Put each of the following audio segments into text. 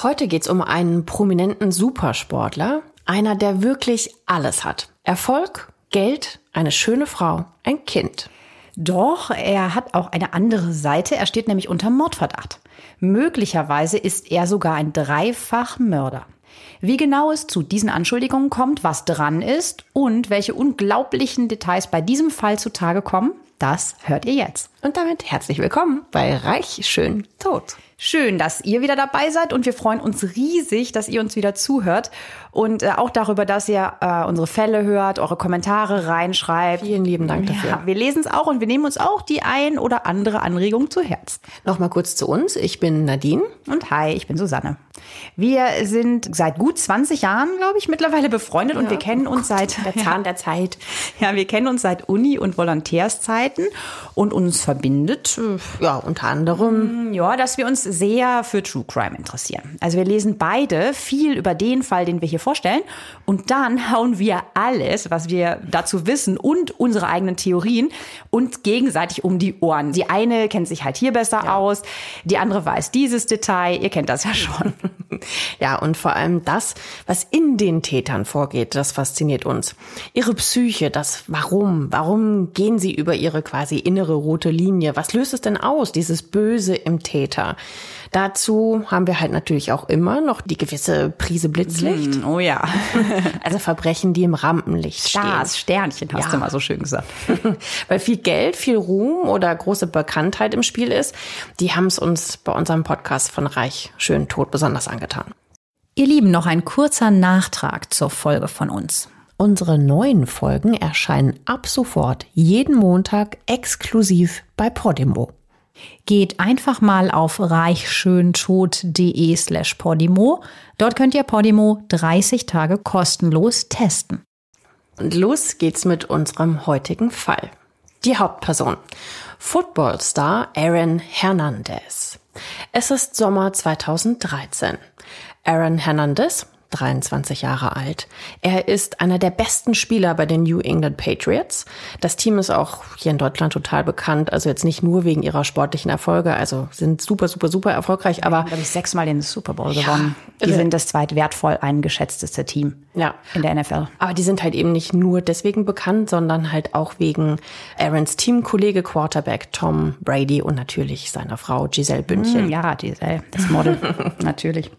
Heute geht's um einen prominenten Supersportler, einer, der wirklich alles hat. Erfolg, Geld, eine schöne Frau, ein Kind. Doch, er hat auch eine andere Seite. Er steht nämlich unter Mordverdacht. Möglicherweise ist er sogar ein Dreifachmörder. Wie genau es zu diesen Anschuldigungen kommt, was dran ist und welche unglaublichen Details bei diesem Fall zutage kommen, das hört ihr jetzt. Und damit herzlich willkommen bei Reich schön tot. Schön, dass ihr wieder dabei seid und wir freuen uns riesig, dass ihr uns wieder zuhört und äh, auch darüber, dass ihr äh, unsere Fälle hört, eure Kommentare reinschreibt. Vielen lieben Dank dafür. Ja, wir lesen es auch und wir nehmen uns auch die ein oder andere Anregung zu Herz. Nochmal kurz zu uns. Ich bin Nadine. Und hi, ich bin Susanne. Wir sind seit gut 20 Jahren, glaube ich, mittlerweile befreundet ja, und wir kennen uns seit der Zahn der Zeit. Ja, wir kennen uns seit Uni- und Volontärszeiten und uns verbindet, äh, ja, unter anderem, ja, dass wir uns sehr für True Crime interessieren. Also wir lesen beide viel über den Fall, den wir hier vorstellen und dann hauen wir alles, was wir dazu wissen und unsere eigenen Theorien uns gegenseitig um die Ohren. Die eine kennt sich halt hier besser ja. aus, die andere weiß dieses Detail, ihr kennt das ja schon. Ja, und vor allem das, was in den Tätern vorgeht, das fasziniert uns. Ihre Psyche, das Warum, warum gehen sie über ihre quasi innere rote Linie? Was löst es denn aus, dieses Böse im Täter? Dazu haben wir halt natürlich auch immer noch die gewisse Prise Blitzlicht. Mm, oh ja. also Verbrechen, die im Rampenlicht Stars, stehen. Sternchen, hast ja. du mal so schön gesagt. Weil viel Geld, viel Ruhm oder große Bekanntheit im Spiel ist, die haben es uns bei unserem Podcast von Reich schön tot besonders angetan. Ihr Lieben, noch ein kurzer Nachtrag zur Folge von uns. Unsere neuen Folgen erscheinen ab sofort jeden Montag exklusiv bei Podimo. Geht einfach mal auf reichschöntod.de slash Podimo. Dort könnt ihr Podimo 30 Tage kostenlos testen. Und los geht's mit unserem heutigen Fall. Die Hauptperson. Footballstar Aaron Hernandez. Es ist Sommer 2013. Aaron Hernandez 23 Jahre alt. Er ist einer der besten Spieler bei den New England Patriots. Das Team ist auch hier in Deutschland total bekannt. Also jetzt nicht nur wegen ihrer sportlichen Erfolge, also sind super, super, super erfolgreich. Aber glaube ich sechsmal den Super Bowl ja, gewonnen. Die sind das zweitwertvoll eingeschätzteste Team ja. in der NFL. Aber die sind halt eben nicht nur deswegen bekannt, sondern halt auch wegen Aarons Teamkollege Quarterback Tom Brady und natürlich seiner Frau Giselle Bündchen. Hm, ja, Giselle, das Model, natürlich.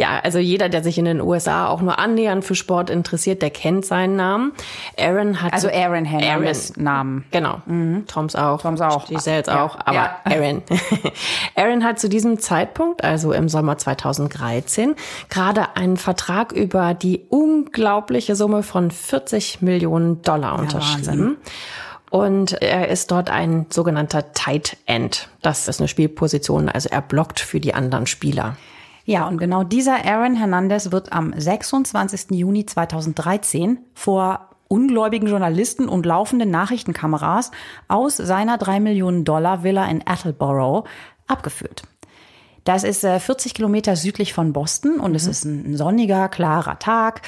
Ja, also jeder, der sich in den USA auch nur annähernd für Sport interessiert, der kennt seinen Namen. Aaron hat also Aaron Hernandez Namen. Genau. Mhm. Toms auch. Toms auch. Giselles ja. auch. Aber ja. Aaron. Aaron hat zu diesem Zeitpunkt, also im Sommer 2013, gerade einen Vertrag über die unglaubliche Summe von 40 Millionen Dollar unterschrieben. Ja, und er ist dort ein sogenannter Tight End. Das ist eine Spielposition, also er blockt für die anderen Spieler. Ja, und genau dieser Aaron Hernandez wird am 26. Juni 2013 vor ungläubigen Journalisten und laufenden Nachrichtenkameras aus seiner 3 Millionen Dollar Villa in Attleboro abgeführt. Das ist 40 äh, Kilometer südlich von Boston und mhm. es ist ein sonniger, klarer Tag.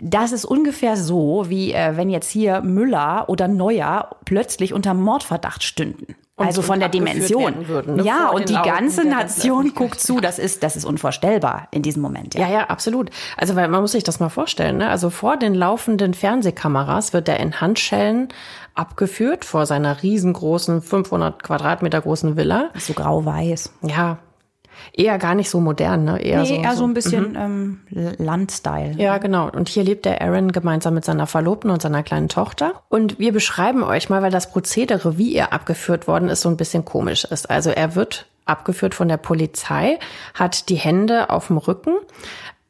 Das ist ungefähr so, wie äh, wenn jetzt hier Müller oder Neuer plötzlich unter Mordverdacht stünden. Und also von der Dimension. Würden, ne? Ja, und die ganze Nation guckt zu. Das ist, das ist unvorstellbar in diesem Moment. Ja. ja, ja, absolut. Also, weil man muss sich das mal vorstellen. Ne? Also vor den laufenden Fernsehkameras wird er in Handschellen abgeführt vor seiner riesengroßen 500 Quadratmeter großen Villa. So grau-weiß. Ja, eher gar nicht so modern, ne? Eher, nee, so, eher so, so ein bisschen mhm. ähm, Landstyle. Ja, genau. Und hier lebt der Aaron gemeinsam mit seiner Verlobten und seiner kleinen Tochter. Und wir beschreiben euch mal, weil das Prozedere, wie er abgeführt worden ist, so ein bisschen komisch ist. Also er wird abgeführt von der Polizei, hat die Hände auf dem Rücken,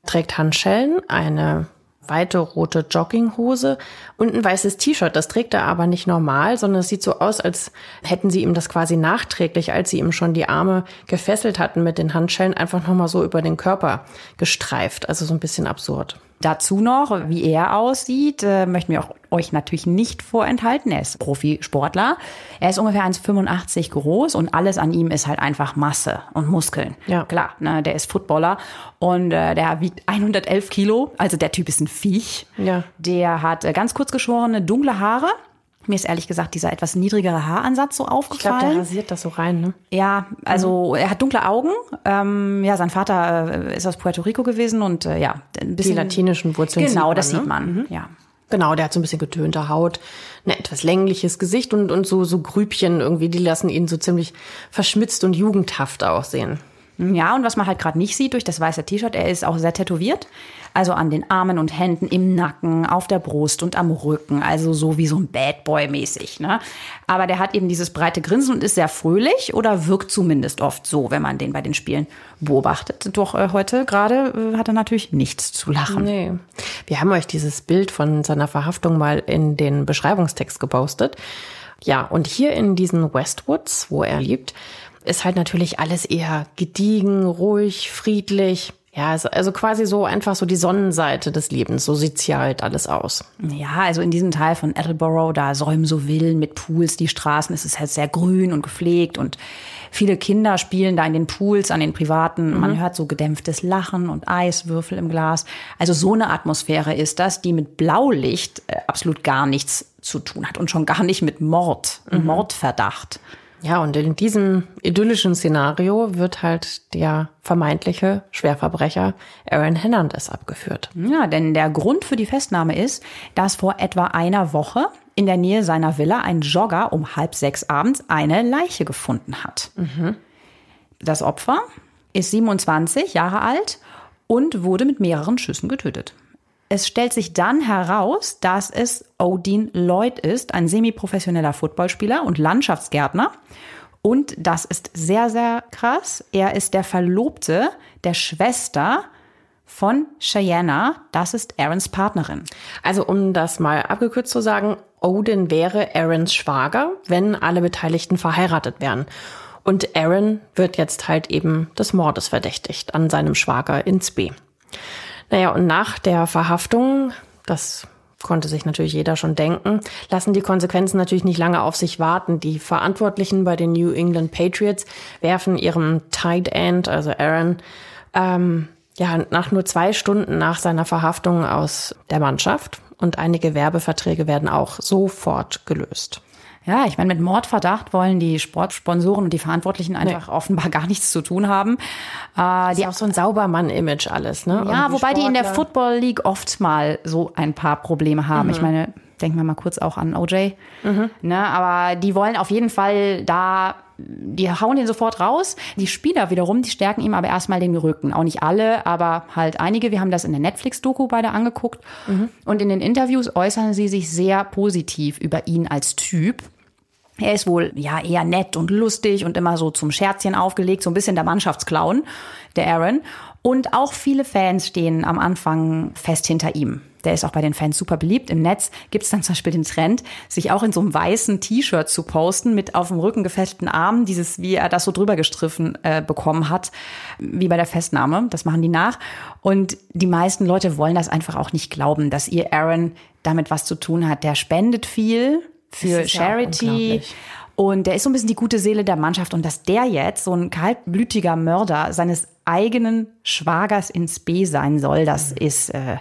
trägt Handschellen, eine weite rote Jogginghose und ein weißes T-Shirt. Das trägt er aber nicht normal, sondern es sieht so aus, als hätten sie ihm das quasi nachträglich, als sie ihm schon die Arme gefesselt hatten mit den Handschellen, einfach nochmal so über den Körper gestreift. Also so ein bisschen absurd. Dazu noch, wie er aussieht, äh, möchten wir auch euch natürlich nicht vorenthalten. Er ist Profisportler. Er ist ungefähr 1,85 groß und alles an ihm ist halt einfach Masse und Muskeln. Ja. Klar, ne, der ist Footballer und äh, der wiegt 111 Kilo. Also der Typ ist ein Viech. Ja. Der hat äh, ganz kurz geschorene, dunkle Haare mir ist ehrlich gesagt dieser etwas niedrigere Haaransatz so aufgefallen. Ich glaube, der rasiert das so rein, ne? Ja, also mhm. er hat dunkle Augen. Ähm, ja, sein Vater äh, ist aus Puerto Rico gewesen und äh, ja, ein bisschen. Die latinischen Wurzeln. Genau, sieht man, das sieht man. Mhm. Ja. Genau, der hat so ein bisschen getönte Haut, ein etwas längliches Gesicht und, und so, so Grübchen irgendwie, die lassen ihn so ziemlich verschmitzt und jugendhaft aussehen. Ja, und was man halt gerade nicht sieht durch das weiße T-Shirt, er ist auch sehr tätowiert. Also an den Armen und Händen, im Nacken, auf der Brust und am Rücken. Also so wie so ein Bad Boy mäßig. Ne? Aber der hat eben dieses breite Grinsen und ist sehr fröhlich oder wirkt zumindest oft so, wenn man den bei den Spielen beobachtet. Doch äh, heute gerade äh, hat er natürlich nichts zu lachen. Nee. Wir haben euch dieses Bild von seiner Verhaftung mal in den Beschreibungstext gepostet. Ja, und hier in diesen Westwoods, wo er lebt, ist halt natürlich alles eher gediegen, ruhig, friedlich. Ja, also, also quasi so einfach so die Sonnenseite des Lebens. So sieht's hier halt alles aus. Ja, also in diesem Teil von Attleboro, da säumen so Villen mit Pools die Straßen. Es ist halt sehr grün und gepflegt und viele Kinder spielen da in den Pools, an den privaten. Mhm. Man hört so gedämpftes Lachen und Eiswürfel im Glas. Also so eine Atmosphäre ist das, die mit Blaulicht äh, absolut gar nichts zu tun hat und schon gar nicht mit Mord, mhm. Mordverdacht. Ja, und in diesem idyllischen Szenario wird halt der vermeintliche Schwerverbrecher Aaron Hernandez abgeführt. Ja, denn der Grund für die Festnahme ist, dass vor etwa einer Woche in der Nähe seiner Villa ein Jogger um halb sechs abends eine Leiche gefunden hat. Mhm. Das Opfer ist 27 Jahre alt und wurde mit mehreren Schüssen getötet. Es stellt sich dann heraus, dass es Odin Lloyd ist, ein semiprofessioneller Footballspieler und Landschaftsgärtner. Und das ist sehr, sehr krass. Er ist der Verlobte der Schwester von Cheyenne. Das ist Aarons Partnerin. Also um das mal abgekürzt zu sagen, Odin wäre Aarons Schwager, wenn alle Beteiligten verheiratet wären. Und Aaron wird jetzt halt eben des Mordes verdächtigt an seinem Schwager in Spee. Naja, und nach der Verhaftung, das konnte sich natürlich jeder schon denken, lassen die Konsequenzen natürlich nicht lange auf sich warten. Die Verantwortlichen bei den New England Patriots werfen ihrem Tight End, also Aaron, ähm, ja, nach nur zwei Stunden nach seiner Verhaftung aus der Mannschaft und einige Werbeverträge werden auch sofort gelöst. Ja, ich meine, mit Mordverdacht wollen die Sportsponsoren und die Verantwortlichen einfach nee. offenbar gar nichts zu tun haben. Äh, die ist auch so ein Saubermann-Image alles, ne? Ja, wobei Sportler. die in der Football League oft mal so ein paar Probleme haben. Mhm. Ich meine, denken wir mal kurz auch an OJ. Mhm. Ne, aber die wollen auf jeden Fall da die hauen den sofort raus. Die Spieler wiederum, die stärken ihm aber erstmal den Rücken. Auch nicht alle, aber halt einige. Wir haben das in der Netflix-Doku beide angeguckt. Mhm. Und in den Interviews äußern sie sich sehr positiv über ihn als Typ. Er ist wohl ja eher nett und lustig und immer so zum Scherzchen aufgelegt, so ein bisschen der Mannschaftsclown, der Aaron. Und auch viele Fans stehen am Anfang fest hinter ihm. Der ist auch bei den Fans super beliebt. Im Netz gibt es dann zum Beispiel den Trend, sich auch in so einem weißen T-Shirt zu posten mit auf dem Rücken gefesselten Armen, dieses, wie er das so drüber gestriffen äh, bekommen hat, wie bei der Festnahme. Das machen die nach. Und die meisten Leute wollen das einfach auch nicht glauben, dass ihr Aaron damit was zu tun hat. Der spendet viel, für Charity. Und der ist so ein bisschen die gute Seele der Mannschaft. Und dass der jetzt so ein kaltblütiger Mörder seines eigenen Schwagers ins B sein soll, das mhm. ist äh,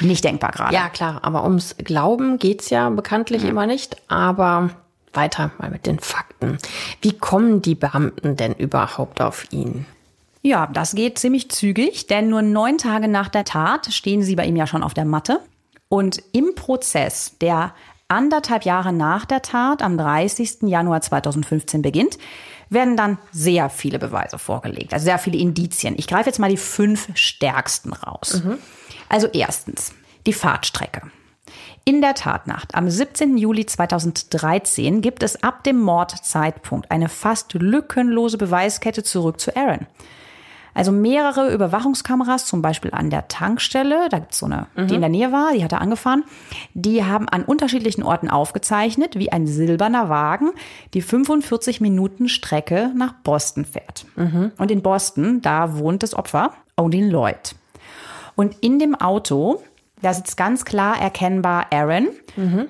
nicht denkbar gerade. Ja, klar. Aber ums Glauben geht's ja bekanntlich mhm. immer nicht. Aber weiter mal mit den Fakten. Wie kommen die Beamten denn überhaupt auf ihn? Ja, das geht ziemlich zügig, denn nur neun Tage nach der Tat stehen sie bei ihm ja schon auf der Matte. Und im Prozess, der anderthalb Jahre nach der Tat, am 30. Januar 2015 beginnt, werden dann sehr viele Beweise vorgelegt, also sehr viele Indizien. Ich greife jetzt mal die fünf stärksten raus. Mhm. Also erstens, die Fahrtstrecke. In der Tatnacht am 17. Juli 2013 gibt es ab dem Mordzeitpunkt eine fast lückenlose Beweiskette zurück zu Aaron. Also mehrere Überwachungskameras, zum Beispiel an der Tankstelle, da gibt's so eine, die in der Nähe war, die hat er angefahren, die haben an unterschiedlichen Orten aufgezeichnet, wie ein silberner Wagen die 45 Minuten Strecke nach Boston fährt. Und in Boston, da wohnt das Opfer, Odin Lloyd. Und in dem Auto, da sitzt ganz klar erkennbar Aaron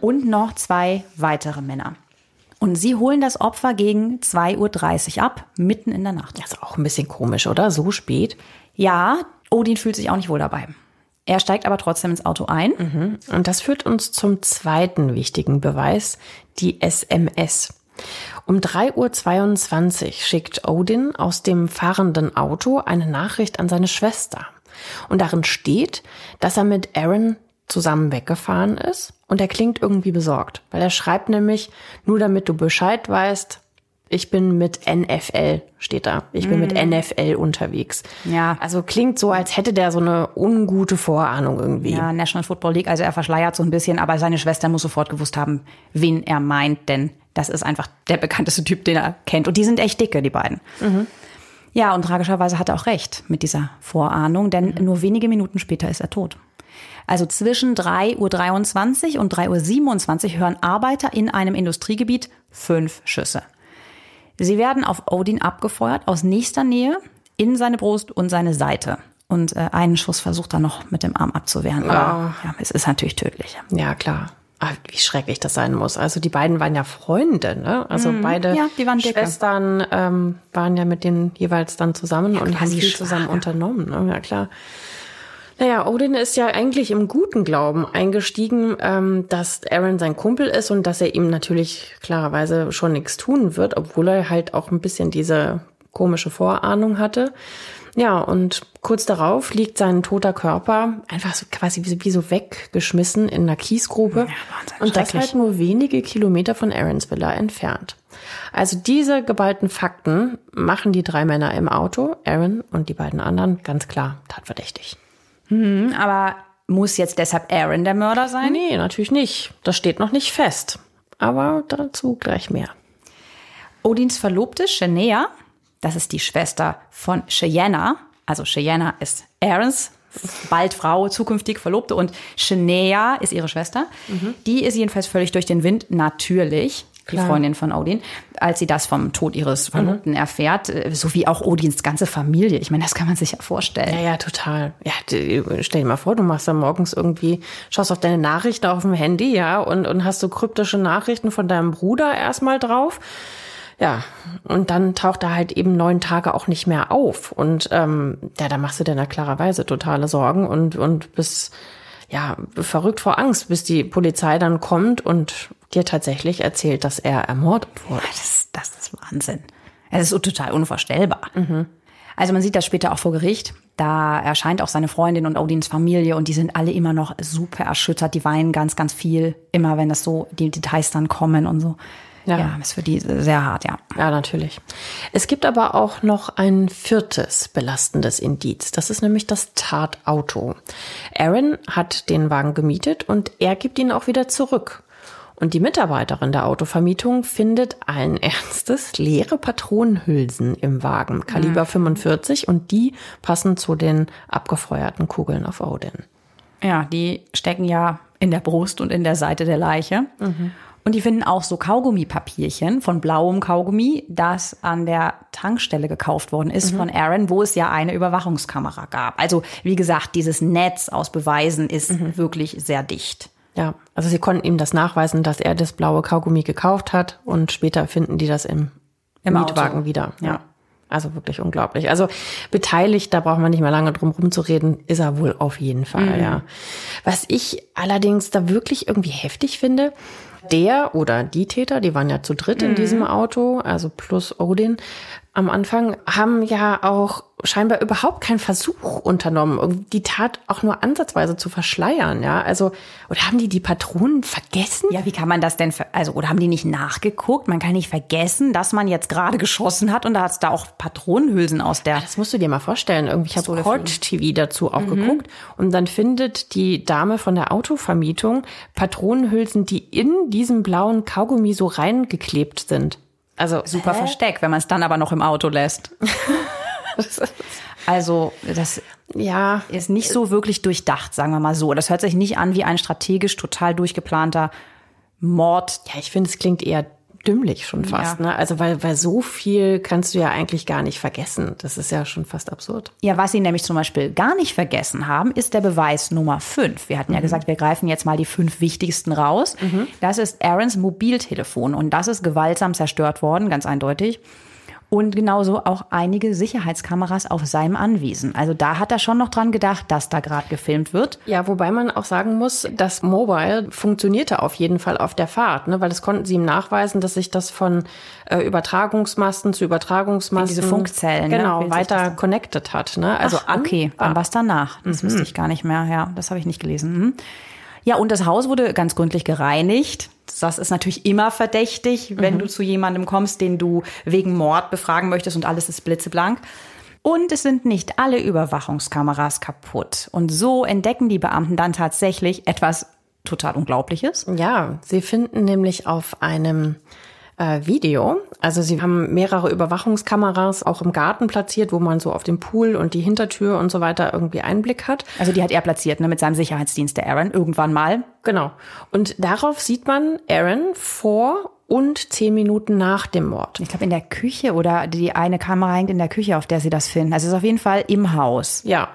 und noch zwei weitere Männer. Und sie holen das Opfer gegen 2.30 Uhr ab, mitten in der Nacht. Das ist auch ein bisschen komisch, oder? So spät. Ja, Odin fühlt sich auch nicht wohl dabei. Er steigt aber trotzdem ins Auto ein. Und das führt uns zum zweiten wichtigen Beweis, die SMS. Um 3.22 Uhr schickt Odin aus dem fahrenden Auto eine Nachricht an seine Schwester. Und darin steht, dass er mit Aaron zusammen weggefahren ist und er klingt irgendwie besorgt, weil er schreibt nämlich, nur damit du Bescheid weißt, ich bin mit NFL, steht da. Ich bin mit NFL unterwegs. Ja. Also klingt so, als hätte der so eine ungute Vorahnung irgendwie. Ja, National Football League, also er verschleiert so ein bisschen, aber seine Schwester muss sofort gewusst haben, wen er meint, denn das ist einfach der bekannteste Typ, den er kennt. Und die sind echt dicke, die beiden. Ja, und tragischerweise hat er auch recht mit dieser Vorahnung, denn nur wenige Minuten später ist er tot. Also zwischen 3.23 Uhr und 3.27 Uhr hören Arbeiter in einem Industriegebiet fünf Schüsse. Sie werden auf Odin abgefeuert aus nächster Nähe in seine Brust und seine Seite. Und äh, einen Schuss versucht er noch mit dem Arm abzuwehren. Aber ja, es ist natürlich tödlich. Ja, klar. Ah, wie schrecklich das sein muss. Also die beiden waren ja Freunde, ne? Also beide Mhm. Ja. Schwestern ähm, waren ja mit denen jeweils dann zusammen und klar, haben viel zusammen unternommen. Ne? Ja, klar. Naja, Odin ist ja eigentlich im guten Glauben eingestiegen, ähm, dass Aaron sein Kumpel ist und dass er ihm natürlich klarerweise schon nichts tun wird, obwohl er halt auch ein bisschen diese komische Vorahnung hatte. Ja, und kurz darauf liegt sein toter Körper einfach so quasi wie, wie so weggeschmissen in einer Kiesgrube. Wahnsinn, und das halt nur wenige Kilometer von Aarons Villa entfernt. Also diese geballten Fakten machen die drei Männer im Auto, Aaron und die beiden anderen, ganz klar tatverdächtig. Aber muss jetzt deshalb Aaron der Mörder sein? Nee, natürlich nicht. Das steht noch nicht fest. Aber dazu gleich mehr. Odins Verlobte Shania, das ist die Schwester von Cheyenne, also Cheyenne ist Aarons bald Frau, zukünftig Verlobte und Shania ist ihre Schwester. Die ist jedenfalls völlig durch den Wind, natürlich, die Klar. Freundin von Odin, als sie das vom Tod ihres Verlobten erfährt, äh, so wie auch Odins ganze Familie. Ich meine, das kann man sich ja vorstellen. Ja, ja, total. Ja, stell dir mal vor, du machst dann morgens irgendwie, schaust auf deine Nachrichten auf dem Handy, ja, und, und hast so kryptische Nachrichten von deinem Bruder erstmal drauf. Ja, und dann taucht er halt eben neun Tage auch nicht mehr auf. Und ähm, ja, da machst du dir na klarerweise totale Sorgen und, und bist ja verrückt vor Angst, bis die Polizei dann kommt und dir tatsächlich erzählt, dass er ermordet wurde. Das, das ist Wahnsinn. Es ist so total unvorstellbar. Also man sieht das später auch vor Gericht. Da erscheint auch seine Freundin und Odins Familie und die sind alle immer noch super erschüttert. Die weinen ganz, ganz viel, immer wenn das so die Details dann kommen und so. Ja. Ja, ist für die sehr hart, ja. Ja, natürlich. Es gibt aber auch noch ein viertes belastendes Indiz. Das ist nämlich das Tatauto. Aaron hat den Wagen gemietet und er gibt ihn auch wieder zurück. Und die Mitarbeiterin der Autovermietung findet ein ernstes leere Patronenhülsen im Wagen, Kaliber 45, und die passen zu den abgefeuerten Kugeln auf Odin. Ja, die stecken ja in der Brust und in der Seite der Leiche. Und die finden auch so Kaugummipapierchen von blauem Kaugummi, das an der Tankstelle gekauft worden ist von Aaron, wo es ja eine Überwachungskamera gab. Also wie gesagt, dieses Netz aus Beweisen ist wirklich sehr dicht. Ja, also sie konnten ihm das nachweisen, dass er das blaue Kaugummi gekauft hat und später finden die das im, Im Mietwagen Auto. wieder. Ja. Also wirklich unglaublich. Also beteiligt, da braucht man nicht mehr lange drum rumzureden, ist er wohl auf jeden Fall, Mhm. ja. Was ich allerdings da wirklich irgendwie heftig finde, Der oder die Täter, die waren ja zu dritt in diesem Auto, also plus Odin, am Anfang haben ja auch scheinbar überhaupt keinen Versuch unternommen, die Tat auch nur ansatzweise zu verschleiern, ja. Also, oder haben die die Patronen vergessen? Ja, wie kann man das denn, ver also, oder haben die nicht nachgeguckt? Man kann nicht vergessen, dass man jetzt gerade geschossen hat und da hat da auch Patronenhülsen aus der. Das musst du dir mal vorstellen. Irgendwie, ich habe Court TV dazu auch mhm. geguckt und dann findet die Dame von der Autovermietung Patronenhülsen, die in diesem blauen Kaugummi so reingeklebt sind. Also super Hä? Versteck, wenn man es dann aber noch im Auto lässt. also das ja ist nicht so wirklich durchdacht, sagen wir mal so. Das hört sich nicht an wie ein strategisch total durchgeplanter Mord. Ja, ich finde, es klingt eher dümmlich schon fast. Ja. Ne? Also weil, weil so viel kannst du ja eigentlich gar nicht vergessen. Das ist ja schon fast absurd. Ja, was sie nämlich zum Beispiel gar nicht vergessen haben, ist der Beweis Nummer fünf. Wir hatten ja mhm. gesagt, wir greifen jetzt mal die fünf wichtigsten raus. Mhm. Das ist Aarons Mobiltelefon und das ist gewaltsam zerstört worden, ganz eindeutig und genauso auch einige Sicherheitskameras auf seinem Anwesen. Also da hat er schon noch dran gedacht, dass da gerade gefilmt wird. Ja, wobei man auch sagen muss, das Mobile funktionierte auf jeden Fall auf der Fahrt, ne? weil das konnten sie ihm nachweisen, dass sich das von äh, Übertragungsmasten zu Übertragungsmasten, diese Funkzellen, ne? genau, ne? weiter connected hat. Ne? Also Ach, okay, dann war es danach. Das mhm. wusste ich gar nicht mehr. Ja, das habe ich nicht gelesen. Mhm. Ja, und das Haus wurde ganz gründlich gereinigt. Das ist natürlich immer verdächtig, wenn mhm. du zu jemandem kommst, den du wegen Mord befragen möchtest und alles ist blitzeblank. Und es sind nicht alle Überwachungskameras kaputt. Und so entdecken die Beamten dann tatsächlich etwas total Unglaubliches. Ja, sie finden nämlich auf einem äh, Video. Also sie haben mehrere Überwachungskameras auch im Garten platziert, wo man so auf dem Pool und die Hintertür und so weiter irgendwie Einblick hat. Also die hat er platziert, ne, mit seinem Sicherheitsdienst, der Aaron, irgendwann mal. Genau. Und darauf sieht man Aaron vor und zehn Minuten nach dem Mord. Ich glaube in der Küche oder die eine Kamera hängt in der Küche, auf der sie das finden. Also es ist auf jeden Fall im Haus. Ja.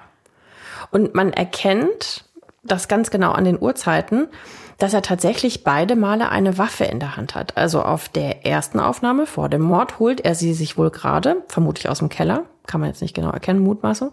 Und man erkennt das ganz genau an den Uhrzeiten dass er tatsächlich beide Male eine Waffe in der Hand hat. Also auf der ersten Aufnahme vor dem Mord holt er sie sich wohl gerade, vermutlich aus dem Keller, kann man jetzt nicht genau erkennen, Mutmaßung.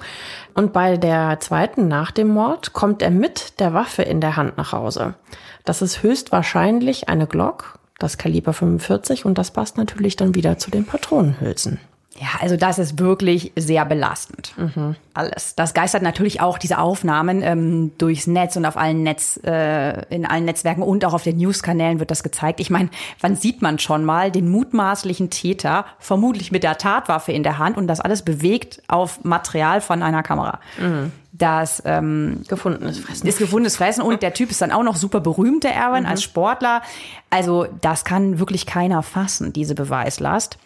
Und bei der zweiten nach dem Mord kommt er mit der Waffe in der Hand nach Hause. Das ist höchstwahrscheinlich eine Glock, das Kaliber 45 und das passt natürlich dann wieder zu den Patronenhülsen. Ja, also das ist wirklich sehr belastend. Mhm. Alles. Das geistert natürlich auch diese Aufnahmen ähm, durchs Netz und auf allen Netz, äh, in allen Netzwerken und auch auf den News-Kanälen wird das gezeigt. Ich meine, wann sieht man schon mal den mutmaßlichen Täter, vermutlich mit der Tatwaffe in der Hand und das alles bewegt auf Material von einer Kamera. Mhm. Das ähm, gefundenes Fressen. Ist gefundenes Fressen und der Typ ist dann auch noch super berühmt, der Erwin, mhm. als Sportler. Also das kann wirklich keiner fassen, diese Beweislast.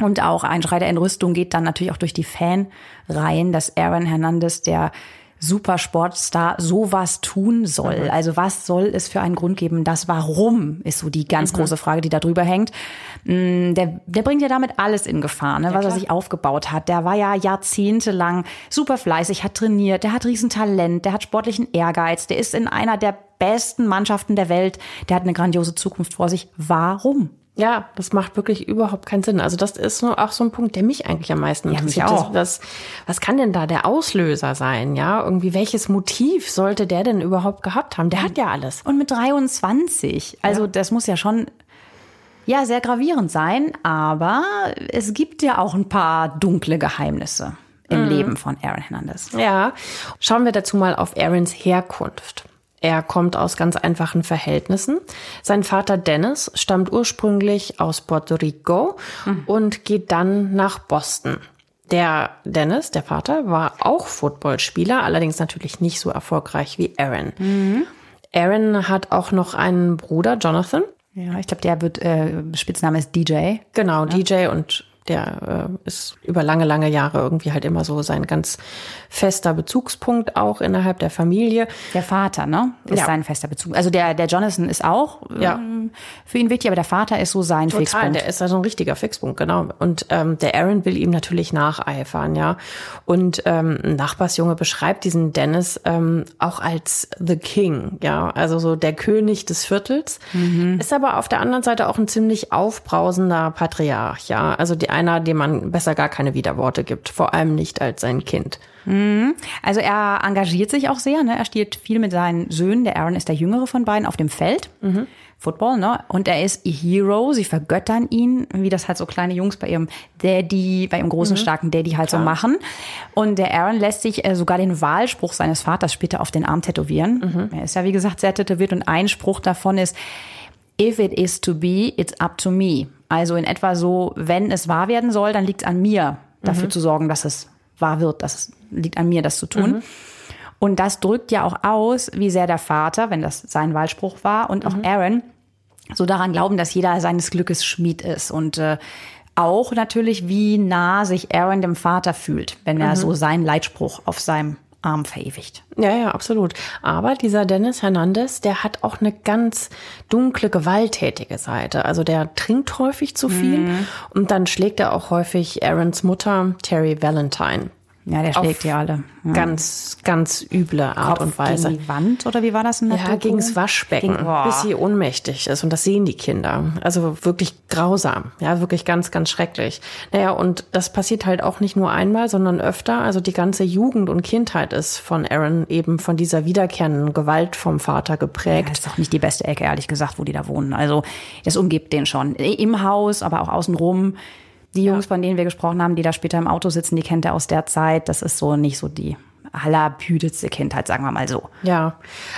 Und auch ein Schrei der Entrüstung geht dann natürlich auch durch die Fanreihen, dass Aaron Hernandez, der Supersportstar, sowas tun soll. Mhm. Also was soll es für einen Grund geben? Das Warum ist so die ganz mhm. große Frage, die da drüber hängt. Mm, der, der bringt ja damit alles in Gefahr, ne, ja, was klar. er sich aufgebaut hat. Der war ja jahrzehntelang super fleißig, hat trainiert, der hat Riesentalent, der hat sportlichen Ehrgeiz, der ist in einer der besten Mannschaften der Welt, der hat eine grandiose Zukunft vor sich. Warum? Ja, das macht wirklich überhaupt keinen Sinn. Also das ist nur auch so ein Punkt, der mich eigentlich am meisten interessiert. Ja, auch. Das, was kann denn da der Auslöser sein? Ja, irgendwie welches Motiv sollte der denn überhaupt gehabt haben? Der hat ja alles. Und mit 23, also ja. das muss ja schon ja sehr gravierend sein. Aber es gibt ja auch ein paar dunkle Geheimnisse im mhm. Leben von Aaron Hernandez. Ja, schauen wir dazu mal auf Aarons Herkunft. Er kommt aus ganz einfachen Verhältnissen. Sein Vater Dennis stammt ursprünglich aus Puerto Rico mhm. und geht dann nach Boston. Der Dennis, der Vater, war auch Footballspieler, allerdings natürlich nicht so erfolgreich wie Aaron. Mhm. Aaron hat auch noch einen Bruder, Jonathan. Ja, ich glaube, der wird äh, Spitzname ist DJ. Genau, ja. DJ und der äh, ist über lange, lange Jahre irgendwie halt immer so sein ganz fester Bezugspunkt auch innerhalb der Familie. Der Vater, ne? Ist ja. sein fester Bezug. Also der, der Jonathan ist auch ja. ähm, für ihn wichtig, aber der Vater ist so sein Total, Fixpunkt. Der ist also ein richtiger Fixpunkt, genau. Und ähm, der Aaron will ihm natürlich nacheifern, ja. Und ähm, ein Nachbarsjunge beschreibt diesen Dennis ähm, auch als The King, ja, also so der König des Viertels. Mhm. Ist aber auf der anderen Seite auch ein ziemlich aufbrausender Patriarch, ja. Also die, einer, dem man besser gar keine Widerworte gibt, vor allem nicht als sein Kind. Also er engagiert sich auch sehr, ne? Er steht viel mit seinen Söhnen, der Aaron ist der jüngere von beiden, auf dem Feld. Football, ne? Und er ist a Hero, sie vergöttern ihn, wie das halt so kleine Jungs bei ihrem Daddy, bei ihrem großen, starken Daddy halt so machen. Und der Aaron lässt sich äh, sogar den Wahlspruch seines Vaters später auf den Arm tätowieren. Er ist ja, wie gesagt, sehr tätowiert und ein Spruch davon ist, If it is to be, it's up to me. Also in etwa so, wenn es wahr werden soll, dann liegt es an mir, dafür zu sorgen, dass es wahr wird. Das liegt an mir, das zu tun. Und das drückt ja auch aus, wie sehr der Vater, wenn das sein Wahlspruch war, und auch Aaron so daran glauben, dass jeder seines Glückes Schmied ist. Und äh, auch natürlich, wie nah sich Aaron dem Vater fühlt, wenn er so seinen Leitspruch auf seinem Arm verewigt. Ja, ja, absolut. Aber dieser Dennis Hernandez, der hat auch eine ganz dunkle, gewalttätige Seite. Also der trinkt häufig zu viel und dann schlägt er auch häufig Aarons Mutter, Terry Valentine. Ja, der schlägt die alle. Ja. Ganz, ganz üble Art Kopf und Weise. Gegen die Wand oder wie war das in der Ja, Doku? gegens Waschbecken, Gegen- bis sie ohnmächtig ist. Und das sehen die Kinder. Also wirklich grausam. Ja, wirklich ganz, ganz schrecklich. Naja, und das passiert halt auch nicht nur einmal, sondern öfter. Also die ganze Jugend und Kindheit ist von Aaron eben von dieser wiederkehrenden Gewalt vom Vater Ja, geprägt. ist doch nicht die beste Ecke, ehrlich gesagt, wo die da wohnen. Also das umgibt den schon. Im Haus, aber auch außenrum. Die Jungs, von denen wir gesprochen haben, die da später im Auto sitzen, die kennt er aus der Zeit. Das ist so nicht so die allerbüdetste Kindheit, sagen wir mal so. Ja,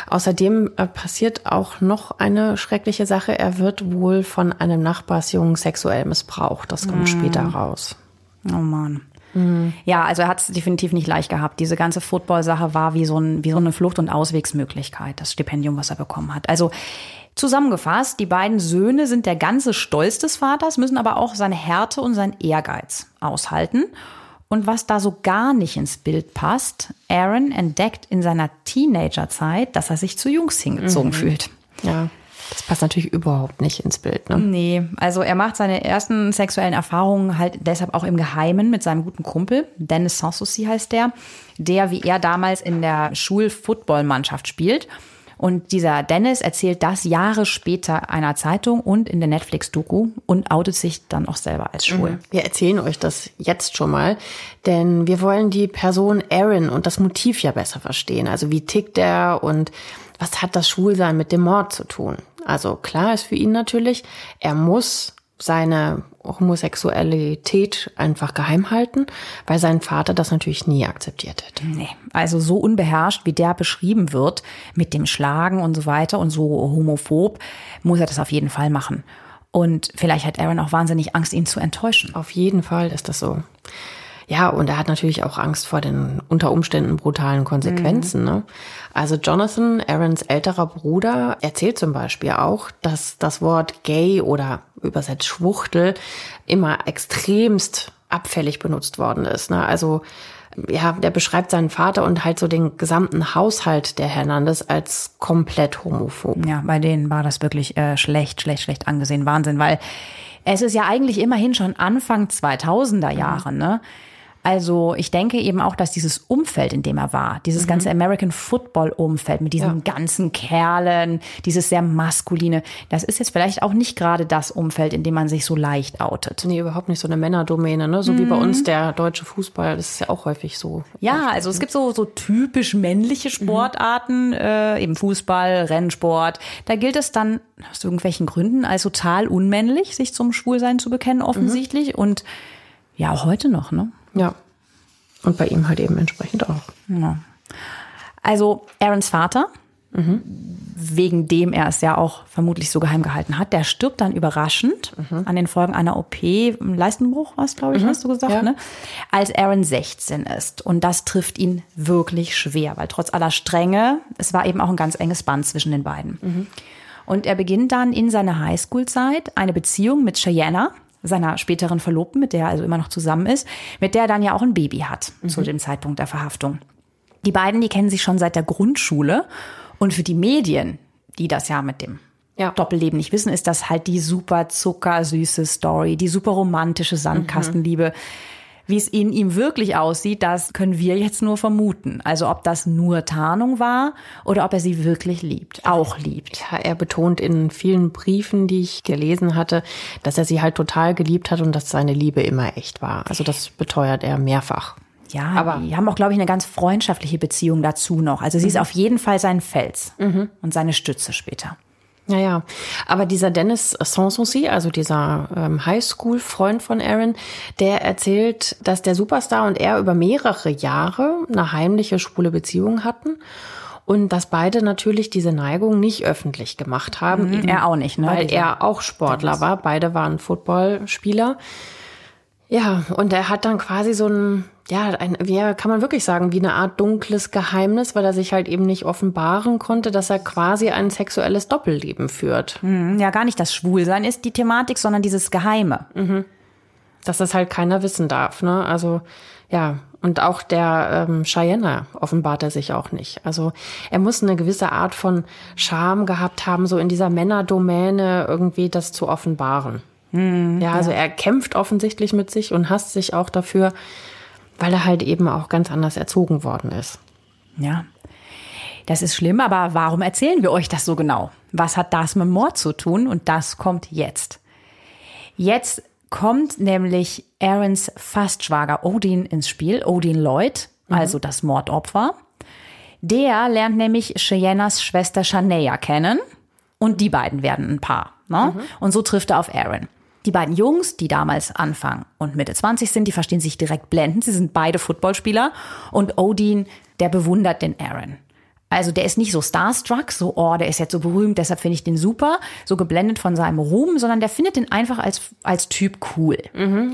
außerdem äh, passiert auch noch eine schreckliche Sache. Er wird wohl von einem Nachbarsjungen sexuell missbraucht. Das kommt später raus. Oh Mann. Ja, also er hat es definitiv nicht leicht gehabt. Diese ganze Football-Sache war wie so, ein, wie so eine Flucht- und Auswegsmöglichkeit, das Stipendium, was er bekommen hat. Also zusammengefasst, die beiden Söhne sind der ganze Stolz des Vaters, müssen aber auch seine Härte und seinen Ehrgeiz aushalten. Und was da so gar nicht ins Bild passt, Aaron entdeckt in seiner Teenagerzeit, dass er sich zu Jungs hingezogen fühlt. Ja, das passt natürlich überhaupt nicht ins Bild. Ne? Nee, also er macht seine ersten sexuellen Erfahrungen halt deshalb auch im Geheimen mit seinem guten Kumpel, Dennis Sanssouci heißt der, der wie er damals in der Schul-Football-Mannschaft spielt. Und dieser Dennis erzählt das Jahre später einer Zeitung und in der Netflix-Doku und outet sich dann auch selber als schwul. Wir erzählen euch das jetzt schon mal, denn wir wollen die Person Aaron und das Motiv ja besser verstehen. Also wie tickt er und was hat das Schwulsein mit dem Mord zu tun? Also klar ist für ihn natürlich, er muss seine Homosexualität einfach geheim halten, weil sein Vater das natürlich nie akzeptiert hätte. Nee, also so unbeherrscht, wie der beschrieben wird, mit dem Schlagen und so weiter und so homophob, muss er das auf jeden Fall machen. Und vielleicht hat Aaron auch wahnsinnig Angst, ihn zu enttäuschen. Auf jeden Fall ist das so. Ja, und er hat natürlich auch Angst vor den unter Umständen brutalen Konsequenzen. Ne? Also Jonathan, Aarons älterer Bruder, erzählt zum Beispiel auch, dass das Wort gay oder übersetzt Schwuchtel immer extremst abfällig benutzt worden ist. Ne? Also ja, der beschreibt seinen Vater und halt so den gesamten Haushalt der Hernandez als komplett homophob. Ja, bei denen war das wirklich äh, schlecht, schlecht, schlecht angesehen. Wahnsinn, weil es ist ja eigentlich immerhin schon Anfang 2000er Jahre, ne? Also ich denke eben auch, dass dieses Umfeld, in dem er war, dieses ganze American Football Umfeld mit diesen ganzen Kerlen, dieses sehr maskuline, das ist jetzt vielleicht auch nicht gerade das Umfeld, in dem man sich so leicht outet. Nee, überhaupt nicht so eine Männerdomäne, ne? So wie bei uns der deutsche Fußball, das ist ja auch häufig so. Ja, also es gibt so, so typisch männliche Sportarten, äh, eben Fußball, Rennsport. Da gilt es dann aus irgendwelchen Gründen als total unmännlich, sich zum Schwulsein zu bekennen, offensichtlich. Und ja, auch heute noch, ne? Ja. Und bei ihm halt eben entsprechend auch. Also Aarons Vater, wegen dem er es ja auch vermutlich so geheim gehalten hat, der stirbt dann überraschend an den Folgen einer OP, Leistenbruch, was glaube ich, hast du gesagt, Ja. ne? als Aaron 16 ist. Und das trifft ihn wirklich schwer, weil trotz aller Strenge, es war eben auch ein ganz enges Band zwischen den beiden. Und er beginnt dann in seiner Highschool-Zeit eine Beziehung mit Cheyenne, seiner späteren Verlobten, mit der er also immer noch zusammen ist, mit der er dann ja auch ein Baby hat zu dem Zeitpunkt der Verhaftung. Die beiden, die kennen sich schon seit der Grundschule. Und für die Medien, die das ja mit dem Ja. Doppelleben nicht wissen, ist das halt die super zuckersüße Story, die super romantische Sandkastenliebe. Wie es in ihm wirklich aussieht, das können wir jetzt nur vermuten. Also ob das nur Tarnung war oder ob er sie wirklich liebt, auch liebt. Ja, er betont in vielen Briefen, die ich gelesen hatte, dass er sie halt total geliebt hat und dass seine Liebe immer echt war. Also das beteuert er mehrfach. Ja, aber die haben auch, glaube ich, eine ganz freundschaftliche Beziehung dazu noch. Also sie ist auf jeden Fall sein Fels und seine Stütze später. Ja, ja. Aber dieser Dennis Sanssouci, also dieser ähm, Highschool-Freund von Aaron, der erzählt, dass der Superstar und er über mehrere Jahre eine heimliche schwule Beziehung hatten und dass beide natürlich diese Neigung nicht öffentlich gemacht haben. eben, er auch nicht, ne? Weil er auch Sportler war. Beide waren Footballspieler. Ja, und er hat dann quasi so ein, ja, ein, wie kann man wirklich sagen, wie eine Art dunkles Geheimnis, weil er sich halt eben nicht offenbaren konnte, dass er quasi ein sexuelles Doppelleben führt. Hm, Ja, gar nicht das Schwulsein ist die Thematik, sondern dieses Geheime. Dass das halt keiner wissen darf, ne? Also, ja. Und auch der ähm, Cheyenne offenbart er sich auch nicht. Also er muss eine gewisse Art von Charme gehabt haben, so in dieser Männerdomäne irgendwie das zu offenbaren. Ja, also er kämpft offensichtlich mit sich und hasst sich auch dafür, weil er halt eben auch ganz anders erzogen worden ist. Ja. Das ist schlimm, aber warum erzählen wir euch das so genau? Was hat das mit Mord zu tun? Und das kommt jetzt. Jetzt kommt nämlich Aarons Fastschwager Odin ins Spiel, Odin Lloyd, also das Mordopfer. Der lernt nämlich Cheyennas Schwester Shania kennen und die beiden werden ein Paar. Ne? Und so trifft er auf Aaron. Die beiden Jungs, die damals Anfang und Mitte 20 sind, die verstehen sich direkt blendend. Sie sind beide Footballspieler und Odin, der bewundert den Aaron. Also der ist nicht so starstruck, so, oh, der ist jetzt so berühmt, deshalb finde ich den super, so geblendet von seinem Ruhm, sondern der findet den einfach als, als Typ cool.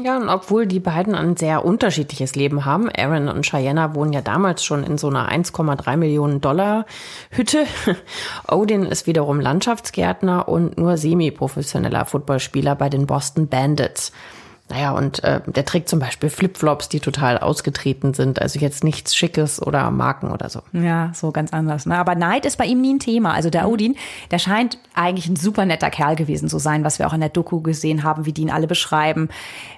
Ja, und obwohl die beiden ein sehr unterschiedliches Leben haben, Aaron und Cheyenne wohnen ja damals schon in so einer 1,3 Millionen Dollar Hütte. Odin ist wiederum Landschaftsgärtner und nur semi-professioneller Footballspieler bei den Boston Bandits. Naja, und äh, der trägt zum Beispiel Flipflops, die total ausgetreten sind. Also jetzt nichts Schickes oder Marken oder so. Ja, so ganz anders. Ne? Aber Neid ist bei ihm nie ein Thema. Also der Odin, der scheint eigentlich ein super netter Kerl gewesen zu sein, was wir auch in der Doku gesehen haben, wie die ihn alle beschreiben.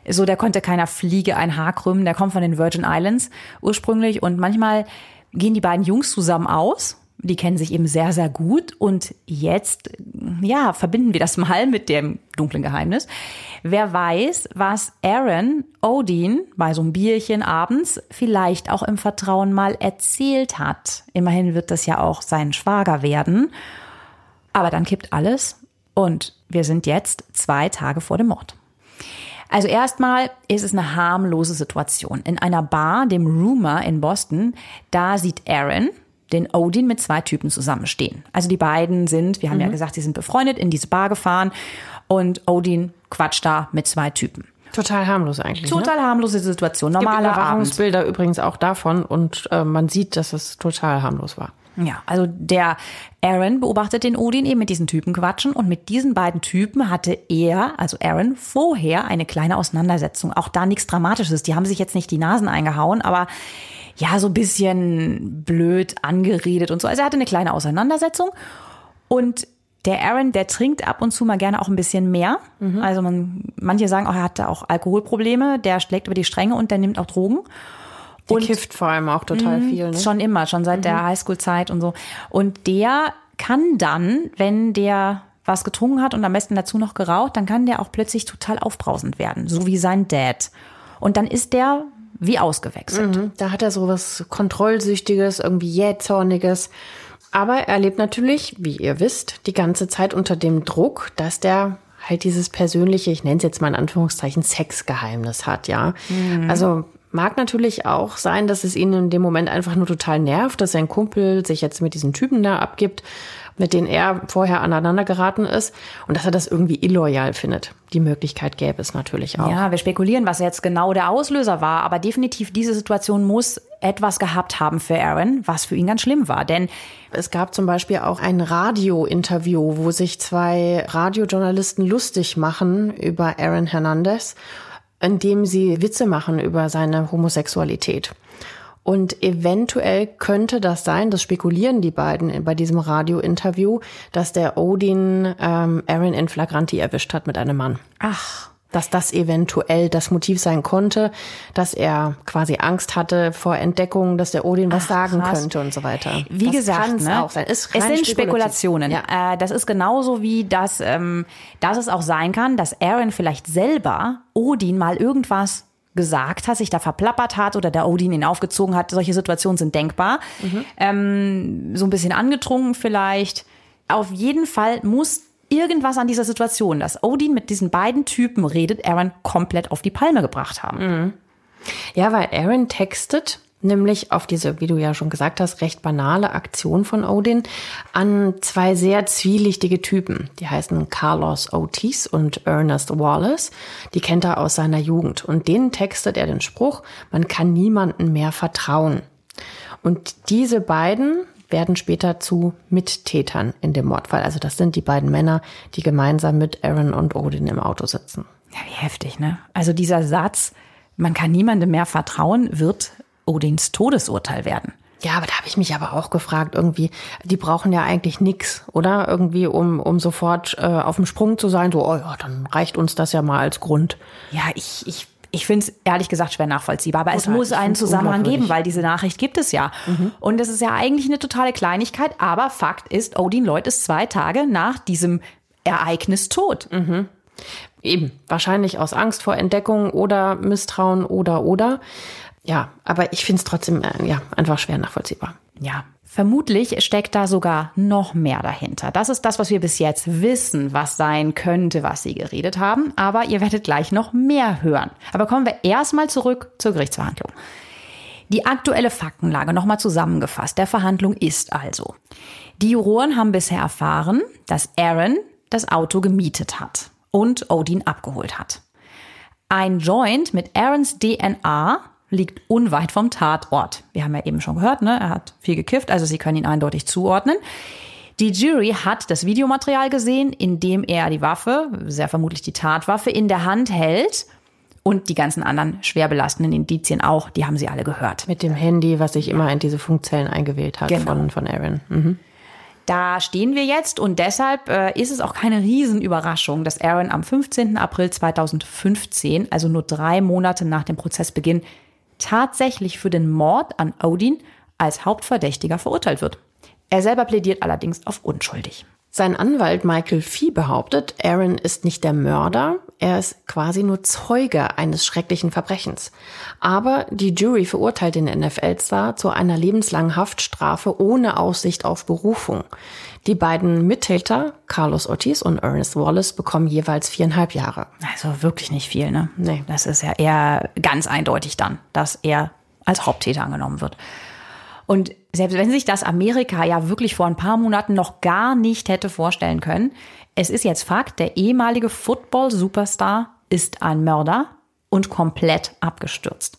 So, der konnte keiner Fliege ein Haar krümmen. Der kommt von den Virgin Islands ursprünglich und manchmal gehen die beiden Jungs zusammen aus. Die kennen sich eben sehr, sehr gut. Und jetzt, ja, verbinden wir das mal mit dem dunklen Geheimnis. Wer weiß, was Aaron Odin bei so einem Bierchen abends vielleicht auch im Vertrauen mal erzählt hat. Immerhin wird das ja auch sein Schwager werden. Aber dann kippt alles und wir sind jetzt zwei Tage vor dem Mord. Also erstmal ist es eine harmlose Situation. In einer Bar, dem Rumor in Boston, da sieht Aaron den Odin mit zwei Typen zusammenstehen. Also die beiden sind, wir haben ja gesagt, sie sind befreundet, in diese Bar gefahren und Odin quatscht da mit zwei Typen. Total harmlos eigentlich. ne? Total harmlose Situation, normaler Abend. Überwachungsbilder übrigens auch davon und äh, man sieht, dass es total harmlos war. Ja, also der Aaron beobachtet den Odin eben mit diesen Typen quatschen und mit diesen beiden Typen hatte er, also Aaron, vorher eine kleine Auseinandersetzung. Auch da nichts Dramatisches. Die haben sich jetzt nicht die Nasen eingehauen, aber ja, so ein bisschen blöd angeredet und so. Also er hatte eine kleine Auseinandersetzung und der Aaron, der trinkt ab und zu mal gerne auch ein bisschen mehr. Also man, manche sagen auch, er hatte auch Alkoholprobleme, der schlägt über die Stränge und der nimmt auch Drogen. Die kifft vor allem auch total viel. Ne? Schon immer, schon seit der Highschool-Zeit und so. Und der kann dann, wenn der was getrunken hat und am besten dazu noch geraucht, dann kann der auch plötzlich total aufbrausend werden, so wie sein Dad. Und dann ist der wie ausgewechselt. Mhm, Da hat er so was Kontrollsüchtiges, irgendwie jähzorniges. Aber er lebt natürlich, wie ihr wisst, die ganze Zeit unter dem Druck, dass der halt dieses persönliche, ich nenne es jetzt mal in Anführungszeichen, Sexgeheimnis hat, ja. Also mag natürlich auch sein, dass es ihn in dem Moment einfach nur total nervt, dass sein Kumpel sich jetzt mit diesen Typen da abgibt, mit denen er vorher aneinander geraten ist und dass er das irgendwie illoyal findet. Die Möglichkeit gäbe es natürlich auch. Ja, wir spekulieren, was jetzt genau der Auslöser war, aber definitiv diese Situation muss etwas gehabt haben für Aaron, was für ihn ganz schlimm war. Denn Es gab zum Beispiel auch ein Radio-Interview, wo sich zwei Radiojournalisten lustig machen über Aaron Hernandez, indem sie Witze machen über seine Homosexualität. Und eventuell könnte das sein, das spekulieren die beiden bei diesem Radio-Interview, dass der Odin ähm, Aaron in Flagranti erwischt hat mit einem Mann. ach, dass das eventuell das Motiv sein konnte, dass er quasi Angst hatte vor Entdeckung, dass der Odin was Ach, sagen krass. könnte und so weiter. Wie das gesagt, ne? auch sein. Es sind. Spekulationen. Ja. Äh, das ist genauso wie, dass, ähm, dass es auch sein kann, dass Aaron vielleicht selber Odin mal irgendwas gesagt hat, sich da verplappert hat oder der Odin ihn aufgezogen hat. Solche Situationen sind denkbar. Ähm, so ein bisschen angetrunken vielleicht. Auf jeden Fall muss irgendwas an dieser Situation, dass Odin mit diesen beiden Typen redet, Aaron komplett auf die Palme gebracht haben. Ja, weil Aaron textet nämlich auf diese, wie du ja schon gesagt hast, recht banale Aktion von Odin an zwei sehr zwielichtige Typen. Die heißen Carlos Otis und Ernest Wallace. Die kennt er aus seiner Jugend. Und denen textet er den Spruch, man kann niemandem mehr vertrauen. Und diese beiden werden später zu Mittätern in dem Mordfall. Also das sind die beiden Männer, die gemeinsam mit Aaron und Odin im Auto sitzen. Ja, wie heftig, ne? Also dieser Satz, man kann niemandem mehr vertrauen, wird Odins Todesurteil werden. Ja, aber da habe ich mich aber auch gefragt, irgendwie, die brauchen ja eigentlich nix, oder? Irgendwie, um, um sofort äh, auf dem Sprung zu sein, so, oh ja, dann reicht uns das ja mal als Grund. Ja, ich, ich, ich finde es ehrlich gesagt schwer nachvollziehbar, aber es Total. muss Ich einen Zusammenhang geben, weil diese Nachricht gibt es ja. Und es ist ja eigentlich eine totale Kleinigkeit, aber Fakt ist, Odin Lloyd ist zwei Tage nach diesem Ereignis tot. Eben, wahrscheinlich aus Angst vor Entdeckung oder Misstrauen oder oder. Ja, aber ich finde es trotzdem äh, ja, einfach schwer nachvollziehbar. Ja, vermutlich steckt da sogar noch mehr dahinter. Das ist das, was wir bis jetzt wissen, was sein könnte, was sie geredet haben. Aber ihr werdet gleich noch mehr hören. Aber kommen wir erstmal zurück zur Gerichtsverhandlung. Die aktuelle Faktenlage nochmal zusammengefasst der Verhandlung ist also, die Juroren haben bisher erfahren, dass Aaron das Auto gemietet hat und Odin abgeholt hat. Ein Joint mit Aarons DNA liegt unweit vom Tatort. Wir haben ja eben schon gehört, ne? er hat viel gekifft, also sie können ihn eindeutig zuordnen. Die Jury hat das Videomaterial gesehen, in dem er die Waffe, sehr vermutlich die Tatwaffe, in der Hand hält. Und die ganzen anderen schwer belastenden Indizien auch, die haben sie alle gehört. Mit dem Handy, was sich immer in diese Funkzellen eingewählt hat Genau. von, von Aaron. Mhm. Da stehen wir jetzt und deshalb äh, ist es auch keine Riesenüberraschung, dass Aaron am 15. April 2015, also nur drei Monate nach dem Prozessbeginn, tatsächlich für den Mord an Odin als Hauptverdächtiger verurteilt wird. Er selber plädiert allerdings auf unschuldig. Sein Anwalt Michael Fee behauptet, Aaron ist nicht der Mörder, er ist quasi nur Zeuge eines schrecklichen Verbrechens. Aber die Jury verurteilt den NFL-Star zu einer lebenslangen Haftstrafe ohne Aussicht auf Berufung. Die beiden Mittäter, Carlos Ortiz und Ernest Wallace, bekommen jeweils viereinhalb Jahre. Also wirklich nicht viel, ne? Nee. Das ist ja eher ganz eindeutig dann, dass er als Haupttäter angenommen wird. Und selbst wenn sich das Amerika ja wirklich vor ein paar Monaten noch gar nicht hätte vorstellen können, es ist jetzt Fakt, der ehemalige Football-Superstar ist ein Mörder und komplett abgestürzt.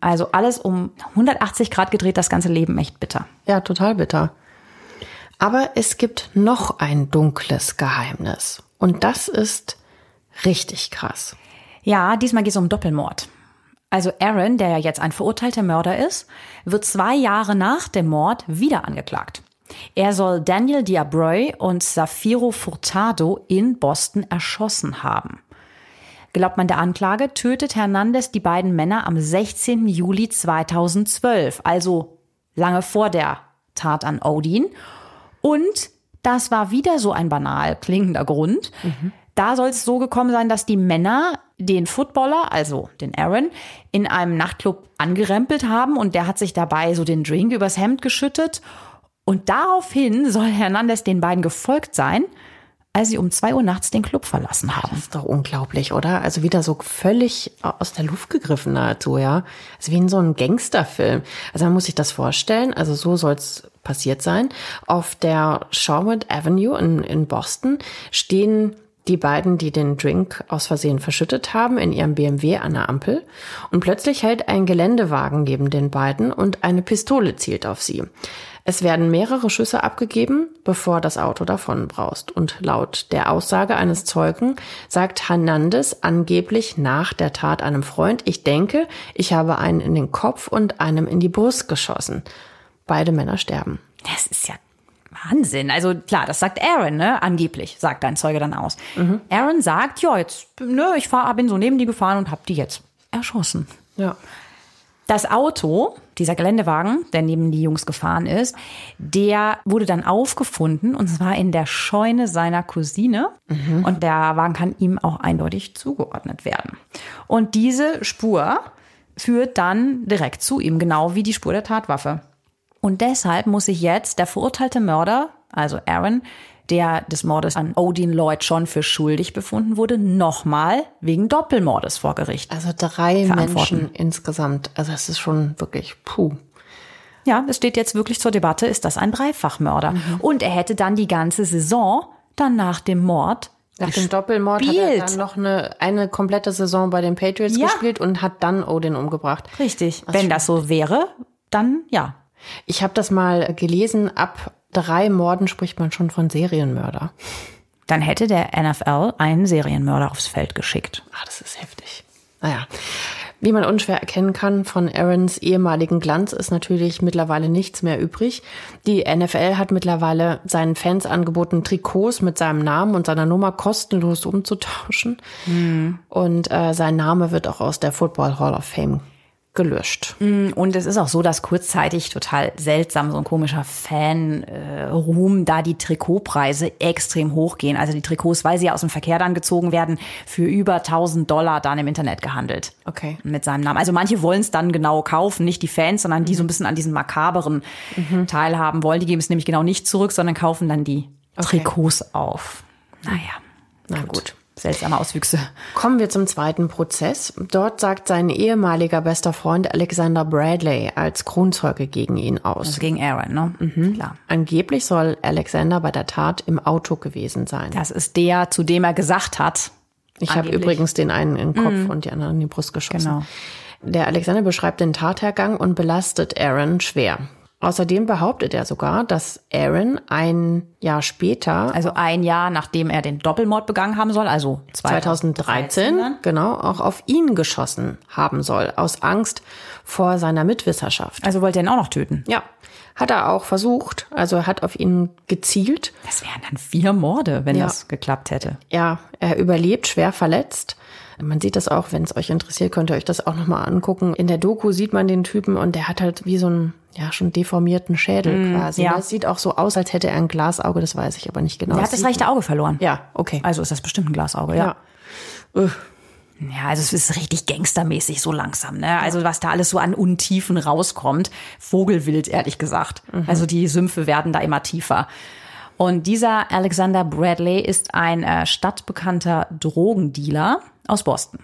Also alles um 180 Grad gedreht, das ganze Leben echt bitter. Ja, total bitter. Aber es gibt noch ein dunkles Geheimnis. Und das ist richtig krass. Ja, diesmal geht es um Doppelmord. Also Aaron, der ja jetzt ein verurteilter Mörder ist, wird zwei Jahre nach dem Mord wieder angeklagt. Er soll Daniel Diabreu und Safiro Furtado in Boston erschossen haben. Glaubt man der Anklage, tötet Hernandez die beiden Männer am 16. Juli 2012, also lange vor der Tat an Odin. Und das war wieder so ein banal klingender Grund. Da soll es so gekommen sein, dass die Männer den Footballer, also den Aaron, in einem Nachtclub angerempelt haben und der hat sich dabei so den Drink übers Hemd geschüttet. Und daraufhin soll Hernandez den beiden gefolgt sein, als sie um zwei Uhr nachts den Club verlassen haben. Das ist doch unglaublich, oder? Also wieder so völlig aus der Luft gegriffen nahezu, ja. Also wie in so einem Gangsterfilm. Also man muss sich das vorstellen, also so soll es passiert sein. Auf der Sherwood Avenue in, in Boston stehen die beiden, die den Drink aus Versehen verschüttet haben, in ihrem BMW an der Ampel. Und plötzlich hält ein Geländewagen neben den beiden und eine Pistole zielt auf sie. Es werden mehrere Schüsse abgegeben, bevor das Auto davonbraust. Und laut der Aussage eines Zeugen sagt Hernandez angeblich nach der Tat einem Freund, ich denke, ich habe einen in den Kopf und einem in die Brust geschossen. Beide Männer sterben. Das ist ja Wahnsinn. Also klar, das sagt Aaron, ne? Angeblich, sagt dein Zeuge dann aus. Aaron sagt, ja, jetzt, ne, ich fahr, bin so neben die gefahren und hab die jetzt erschossen. Ja. Das Auto, dieser Geländewagen, der neben die Jungs gefahren ist, der wurde dann aufgefunden und zwar in der Scheune seiner Cousine. Und der Wagen kann ihm auch eindeutig zugeordnet werden. Und diese Spur führt dann direkt zu ihm, genau wie die Spur der Tatwaffe. Und deshalb muss sich jetzt der verurteilte Mörder, also Aaron, der des Mordes an Odin Lloyd schon für schuldig befunden wurde, nochmal wegen Doppelmordes vor Gericht. Also drei. Menschen insgesamt. Also es ist schon wirklich puh. Ja, es steht jetzt wirklich zur Debatte, ist das ein Dreifachmörder? Und er hätte dann die ganze Saison dann nach dem Mord Nach dem Doppelmord hat er dann noch eine, eine komplette Saison bei den Patriots Ja. gespielt und hat dann Odin umgebracht. Richtig. Wenn das so wäre, dann ja. Ich habe das mal gelesen, ab drei Morden spricht man schon von Serienmörder. Dann hätte der NFL einen Serienmörder aufs Feld geschickt. Ah, das ist heftig. Naja. Wie man unschwer erkennen kann, von Aarons ehemaligen Glanz ist natürlich mittlerweile nichts mehr übrig. Die NFL hat mittlerweile seinen Fans angeboten, Trikots mit seinem Namen und seiner Nummer kostenlos umzutauschen. Und äh, sein Name wird auch aus der Football Hall of Fame gelöscht. Und es ist auch so, dass kurzzeitig total seltsam so ein komischer Fan-Ruhm, da die Trikotpreise extrem hochgehen. Also die Trikots, weil sie ja aus dem Verkehr dann gezogen werden, für über 1000 Dollar dann im Internet gehandelt. Okay. Mit seinem Namen. Also manche wollen es dann genau kaufen, nicht die Fans, sondern die so ein bisschen an diesen makaberen teilhaben wollen. Die geben es nämlich genau nicht zurück, sondern kaufen dann die Okay. Trikots auf. Naja, Na gut. Seltsame Auswüchse. Kommen wir zum zweiten Prozess. Dort sagt sein ehemaliger bester Freund Alexander Bradley als Kronzeuge gegen ihn aus. Also gegen Aaron, ne? Klar. Angeblich soll Alexander bei der Tat im Auto gewesen sein. Das ist der, zu dem er gesagt hat. Ich habe übrigens den einen in den Kopf und die anderen in die Brust geschossen. Genau. Der Alexander beschreibt den Tathergang und belastet Aaron schwer. Außerdem behauptet er sogar, dass Aaron ein Jahr später, Also ein Jahr, nachdem er den Doppelmord begangen haben soll, also 2013, dann. genau, auch auf ihn geschossen haben soll, aus Angst vor seiner Mitwisserschaft. Also wollte er ihn auch noch töten. Ja, hat er auch versucht. Also er hat auf ihn gezielt. Das wären dann vier Morde, wenn Ja. das geklappt hätte. Ja, er überlebt, schwer verletzt. Man sieht das auch, wenn es euch interessiert, könnt ihr euch das auch nochmal angucken. In der Doku sieht man den Typen und der hat halt wie so einen, ja, schon deformierten Schädel quasi. Mm, ja. Das sieht auch so aus, als hätte er ein Glasauge, das weiß ich aber nicht genau. er hat das sieht- rechte Auge verloren. Ja, okay. Also ist das bestimmt ein Glasauge, ja. Ja. Ja, also es ist richtig gangstermäßig so langsam, ne? Also was da alles so an Untiefen rauskommt. Vogelwild, ehrlich gesagt. Also die Sümpfe werden da immer tiefer. Und dieser Alexander Bradley ist ein äh, stadtbekannter Drogendealer aus Boston.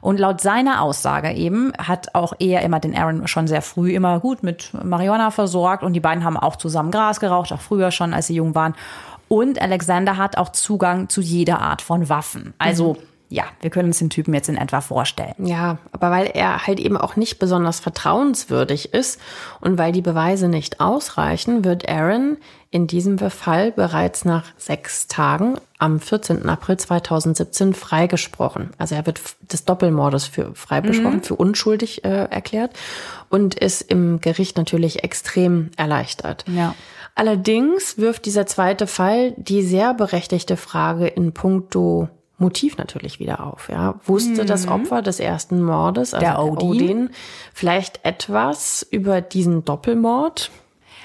Und laut seiner Aussage eben hat auch er immer den Aaron schon sehr früh immer gut mit Marihuana versorgt und die beiden haben auch zusammen Gras geraucht, auch früher schon, als sie jung waren. Und Alexander hat auch Zugang zu jeder Art von Waffen. Also ja, wir können uns den Typen jetzt in etwa vorstellen. Ja, aber weil er halt eben auch nicht besonders vertrauenswürdig ist und weil die Beweise nicht ausreichen, wird Aaron in diesem Fall bereits nach sechs Tagen am 14. April 2017 freigesprochen. Also er wird des Doppelmordes für freigesprochen, für unschuldig äh, erklärt und ist im Gericht natürlich extrem erleichtert. Ja. Allerdings wirft dieser zweite Fall die sehr berechtigte Frage in puncto Motiv natürlich wieder auf. Ja, wusste das Opfer des ersten Mordes, also Der Odin? vielleicht etwas über diesen Doppelmord?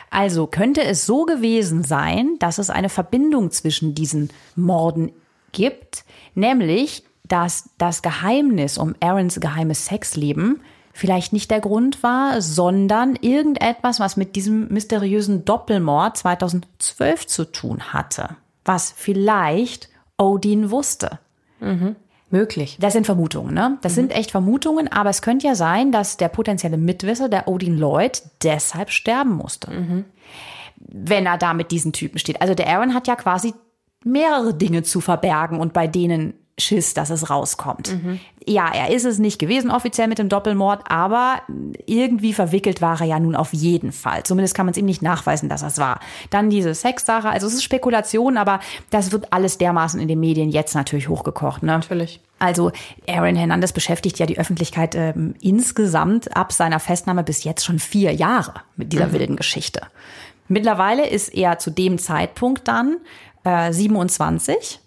Also könnte es so gewesen sein, dass es eine Verbindung zwischen diesen Morden gibt, nämlich dass das Geheimnis um Aarons geheimes Sexleben vielleicht nicht der Grund war, sondern irgendetwas, was mit diesem mysteriösen Doppelmord 2012 zu tun hatte, was vielleicht Odin wusste. Möglich. Das sind Vermutungen, ne? Das sind echt Vermutungen, aber es könnte ja sein, dass der potenzielle Mitwisser, der Odin Lloyd, deshalb sterben musste. Wenn er da mit diesen Typen steht. Also der Aaron hat ja quasi mehrere Dinge zu verbergen und bei denen Schiss, dass es rauskommt. Ja, er ist es nicht gewesen offiziell mit dem Doppelmord, aber irgendwie verwickelt war er ja nun auf jeden Fall. Zumindest kann man es ihm nicht nachweisen, dass es war. Dann diese Sexsache, also es ist Spekulation, aber das wird alles dermaßen in den Medien jetzt natürlich hochgekocht. Ne? Natürlich. Also Aaron Hernandez beschäftigt ja die Öffentlichkeit ähm, insgesamt ab seiner Festnahme bis jetzt schon vier Jahre mit dieser wilden Geschichte. Mittlerweile ist er zu dem Zeitpunkt dann äh, 27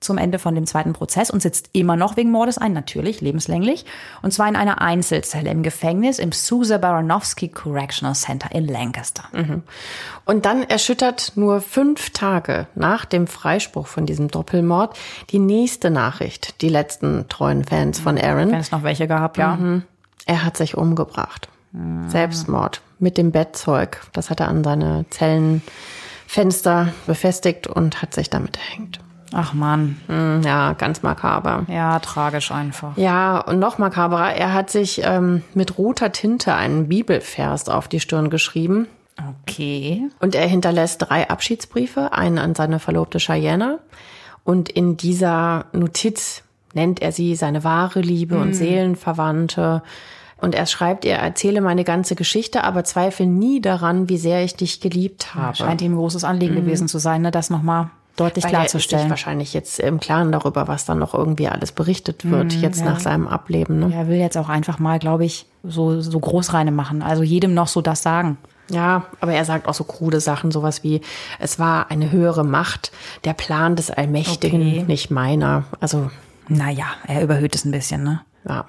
zum Ende von dem zweiten Prozess und sitzt immer noch wegen Mordes ein, natürlich, lebenslänglich. Und zwar in einer Einzelzelle im Gefängnis im Sousa Baranowski Correctional Center in Lancaster. Und dann erschüttert nur fünf Tage nach dem Freispruch von diesem Doppelmord die nächste Nachricht, die letzten treuen Fans von Aaron. Wenn es noch welche gab, ja. Er hat sich umgebracht. Selbstmord mit dem Bettzeug. Das hat er an seine Zellenfenster befestigt und hat sich damit erhängt. Ach man, Hm, Ja, ganz makaber. ja, tragisch einfach. Ja, und noch makaberer, er hat sich ähm, mit roter Tinte einen Bibelvers auf die Stirn geschrieben. Okay. Und er hinterlässt drei Abschiedsbriefe, einen an seine Verlobte Cheyenne. Und in dieser Notiz nennt er sie seine wahre Liebe und Seelenverwandte. Und er schreibt ihr, erzähle meine ganze Geschichte, aber zweifle nie daran, wie sehr ich dich geliebt habe. Scheint ihm ein großes Anliegen gewesen zu sein, ne, das nochmal deutlich Weil er ist sich klarzustellen. wahrscheinlich jetzt im Klaren darüber, was dann noch irgendwie alles berichtet wird, jetzt nach seinem Ableben. Ne? Er will jetzt auch einfach mal, glaube ich, so, so Großreine machen. Also jedem noch so das sagen. Ja, aber er sagt auch so krude Sachen, sowas wie, es war eine höhere Macht, der Plan des Allmächtigen, Okay. nicht meiner. Also, Naja, er überhöht es ein bisschen, ne? ja.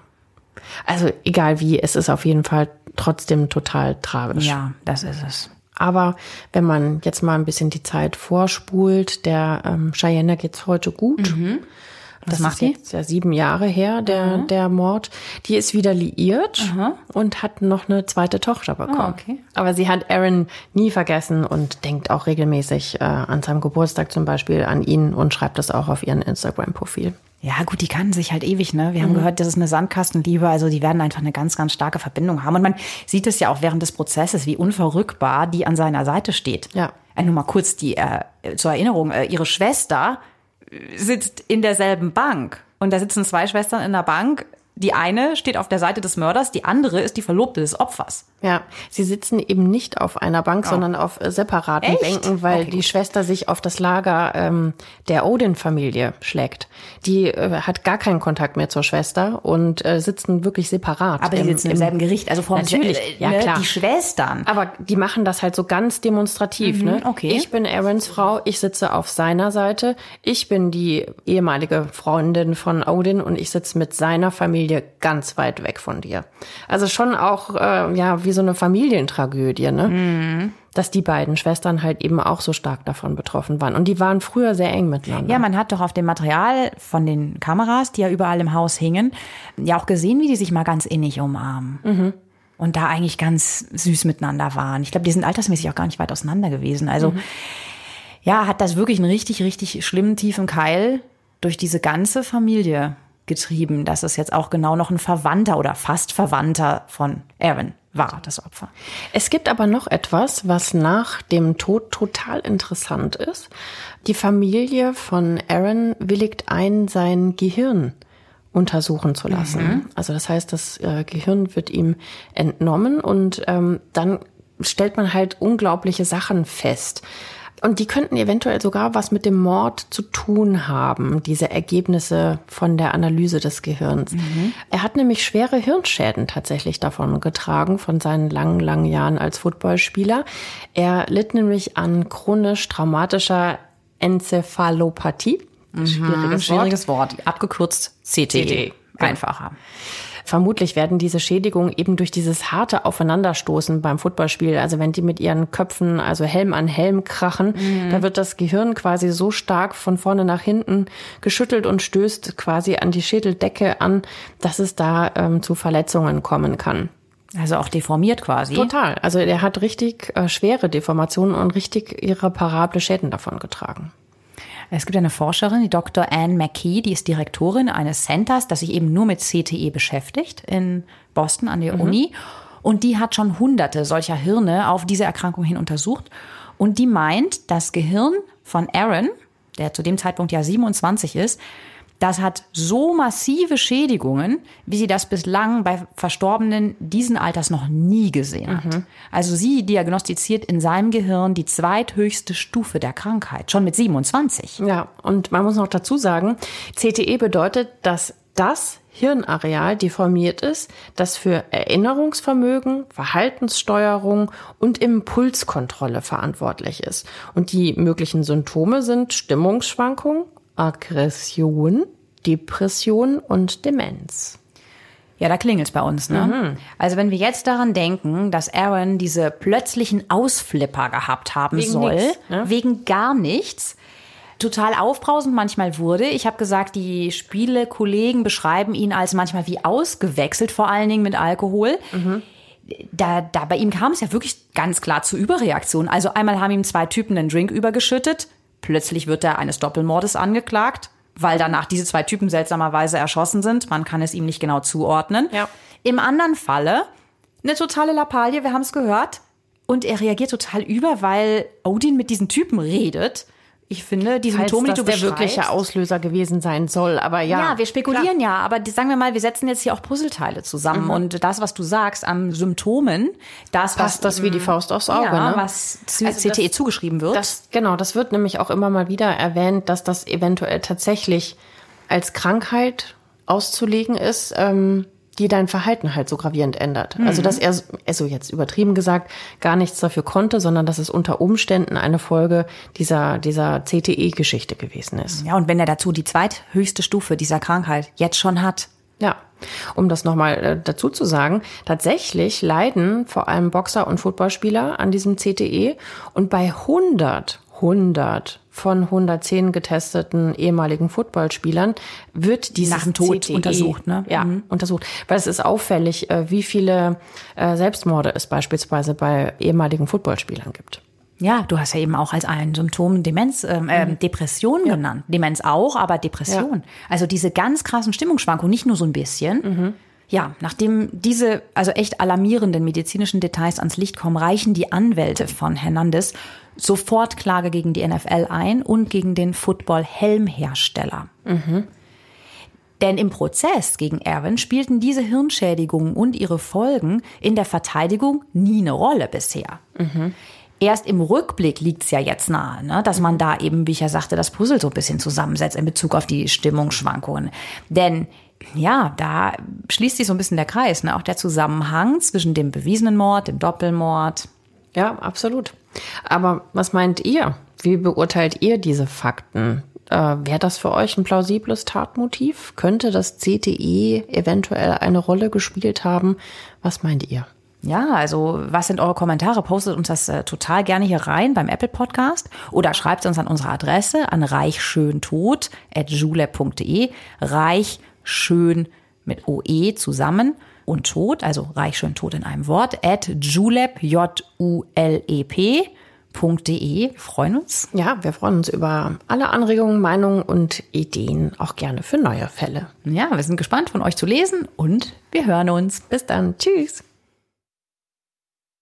Also, egal wie, es ist auf jeden Fall trotzdem total tragisch. Ja, das ist es. Aber wenn man jetzt mal ein bisschen die Zeit vorspult, der ähm, Cheyenne geht's heute gut. Was das macht ist die? jetzt ja sieben Jahre her, der, der Mord. Die ist wieder liiert und hat noch eine zweite Tochter bekommen. Ah, okay. Aber sie hat Aaron nie vergessen und denkt auch regelmäßig äh, an seinem Geburtstag zum Beispiel an ihn und schreibt das auch auf ihren Instagram-Profil. Ja, gut, die kannten sich halt ewig, ne? Wir haben gehört, das ist eine Sandkastenliebe, also die werden einfach eine ganz, ganz starke Verbindung haben. Und man sieht es ja auch während des Prozesses, wie unverrückbar die an seiner Seite steht. Ja. Äh, nur mal kurz die äh, zur Erinnerung, äh, ihre Schwester äh, sitzt in derselben Bank. Und da sitzen zwei Schwestern in der Bank. Die eine steht auf der Seite des Mörders, die andere ist die Verlobte des Opfers. Ja, sie sitzen eben nicht auf einer Bank, sondern auf äh, separaten Echt? Bänken, weil Okay, die gut. Schwester sich auf das Lager ähm, der Odin-Familie schlägt. Die äh, hat gar keinen Kontakt mehr zur Schwester und äh, sitzen wirklich separat. Aber die im- sitzen im, selben Gericht, also vom Natürlich, äh, ja, ne, klar. Die Schwestern. Aber die machen das halt so ganz demonstrativ, ne? Mhm, okay. Ich bin Aarons Frau, ich sitze auf seiner Seite. Ich bin die ehemalige Freundin von Odin und ich sitze mit seiner Familie ganz weit weg von dir. Also schon auch, äh, ja, wie so eine Familientragödie, ne? Mhm. Dass die beiden Schwestern halt eben auch so stark davon betroffen waren. Und die waren früher sehr eng miteinander. Ja, man hat doch auf dem Material von den Kameras, die ja überall im Haus hingen, ja auch gesehen, wie die sich mal ganz innig umarmen. Und da eigentlich ganz süß miteinander waren. Ich glaube, die sind altersmäßig auch gar nicht weit auseinander gewesen. Also, ja, hat das wirklich einen richtig, richtig schlimmen, tiefen Keil durch diese ganze Familie getrieben, dass es jetzt auch genau noch ein Verwandter oder fast Verwandter von Aaron war, das Opfer. Es gibt aber noch etwas, was nach dem Tod total interessant ist. Die Familie von Aaron willigt ein, sein Gehirn untersuchen zu lassen. Also das heißt, das äh, Gehirn wird ihm entnommen und ähm, dann stellt man halt unglaubliche Sachen fest. Und die könnten eventuell sogar was mit dem Mord zu tun haben, diese Ergebnisse von der Analyse des Gehirns. Er hat nämlich schwere Hirnschäden tatsächlich davon getragen, von seinen langen, langen Jahren als Footballspieler. Er litt nämlich an chronisch traumatischer Enzephalopathie. Schwieriges Wort. Schwieriges Wort, abgekürzt CTE. CTE, genau. Einfacher. Vermutlich werden diese Schädigungen eben durch dieses harte Aufeinanderstoßen beim Footballspiel, also wenn die mit ihren Köpfen, also Helm an Helm krachen, da wird das Gehirn quasi so stark von vorne nach hinten geschüttelt und stößt quasi an die Schädeldecke an, dass es da ähm, zu Verletzungen kommen kann. Also auch deformiert quasi. Total. Also er hat richtig äh, schwere Deformationen und richtig irreparable Schäden davon getragen. Es gibt eine Forscherin, die Dr. Anne McKee, die ist Direktorin eines Centers, das sich eben nur mit CTE beschäftigt in Boston an der Uni. Und die hat schon hunderte solcher Hirne auf diese Erkrankung hin untersucht. Und die meint, das Gehirn von Aaron, der zu dem Zeitpunkt ja 27 ist, das hat so massive Schädigungen, wie sie das bislang bei Verstorbenen diesen Alters noch nie gesehen hat. Also sie diagnostiziert in seinem Gehirn die zweithöchste Stufe der Krankheit, schon mit 27. Ja, und man muss noch dazu sagen, CTE bedeutet, dass das Hirnareal deformiert ist, das für Erinnerungsvermögen, Verhaltenssteuerung und Impulskontrolle verantwortlich ist. Und die möglichen Symptome sind Stimmungsschwankungen, Aggression, Depression und Demenz. Ja, da klingelt's bei uns, ne? Mhm. Also wenn wir jetzt daran denken, dass Aaron diese plötzlichen Ausflipper gehabt haben wegen soll, nix, ne? wegen gar nichts, total aufbrausend manchmal wurde. Ich habe gesagt, die Spielekollegen beschreiben ihn als manchmal wie ausgewechselt, vor allen Dingen mit Alkohol. Mhm. Da, da bei ihm kam es ja wirklich ganz klar zu Überreaktionen. Also einmal haben ihm zwei Typen einen Drink übergeschüttet, plötzlich wird er eines Doppelmordes angeklagt weil danach diese zwei Typen seltsamerweise erschossen sind. Man kann es ihm nicht genau zuordnen. Ja. Im anderen Falle eine totale Lappalie, wir haben es gehört. Und er reagiert total über, weil Odin mit diesen Typen redet ich finde, die Symptome, die du der wirkliche Auslöser gewesen sein soll. Aber ja. Ja, wir spekulieren klar. ja, aber die, sagen wir mal, wir setzen jetzt hier auch Puzzleteile zusammen. Mhm. Und das, was du sagst an Symptomen, das, Passt was. das wie die mm, Faust aufs Auge, ja, ne? was also CTE das, zugeschrieben wird. Das, genau, das wird nämlich auch immer mal wieder erwähnt, dass das eventuell tatsächlich als Krankheit auszulegen ist. Ähm, die dein Verhalten halt so gravierend ändert. Mhm. Also dass er, also jetzt übertrieben gesagt, gar nichts dafür konnte, sondern dass es unter Umständen eine Folge dieser, dieser CTE-Geschichte gewesen ist. Ja, und wenn er dazu die zweithöchste Stufe dieser Krankheit jetzt schon hat. Ja, um das nochmal äh, dazu zu sagen, tatsächlich leiden vor allem Boxer und Footballspieler an diesem CTE und bei 100, 100 von 110 getesteten ehemaligen Footballspielern wird dieses nach dem Tod CTE, untersucht, ne? Ja, mhm. untersucht, weil es ist auffällig, äh, wie viele äh, Selbstmorde es beispielsweise bei ehemaligen Footballspielern gibt. Ja, du hast ja eben auch als ein Symptom Demenz, ähm, äh, mhm. Depression ja. genannt. Demenz auch, aber Depression. Ja. Also diese ganz krassen Stimmungsschwankungen, nicht nur so ein bisschen. Mhm. Ja, nachdem diese also echt alarmierenden medizinischen Details ans Licht kommen, reichen die Anwälte von Hernandez sofort Klage gegen die NFL ein und gegen den Football-Helmhersteller. Mhm. Denn im Prozess gegen Erwin spielten diese Hirnschädigungen und ihre Folgen in der Verteidigung nie eine Rolle bisher. Mhm. Erst im Rückblick liegt es ja jetzt nahe, ne, dass man da eben, wie ich ja sagte, das Puzzle so ein bisschen zusammensetzt in Bezug auf die Stimmungsschwankungen. Denn ja, da schließt sich so ein bisschen der Kreis, ne? auch der Zusammenhang zwischen dem bewiesenen Mord, dem Doppelmord. Ja, absolut. Aber was meint ihr? Wie beurteilt ihr diese Fakten? Äh, Wäre das für euch ein plausibles Tatmotiv? Könnte das CTE eventuell eine Rolle gespielt haben? Was meint ihr? Ja, also was sind eure Kommentare? Postet uns das äh, total gerne hier rein beim Apple Podcast oder schreibt uns an unsere Adresse an reichschöntod.julep.de. Reich schön mit OE zusammen und Tod, also reich schön tot in einem Wort, at julep, J-U-L-E-P. .de. Wir freuen uns. Ja, wir freuen uns über alle Anregungen, Meinungen und Ideen, auch gerne für neue Fälle. Ja, wir sind gespannt von euch zu lesen und wir hören uns. Bis dann. Tschüss.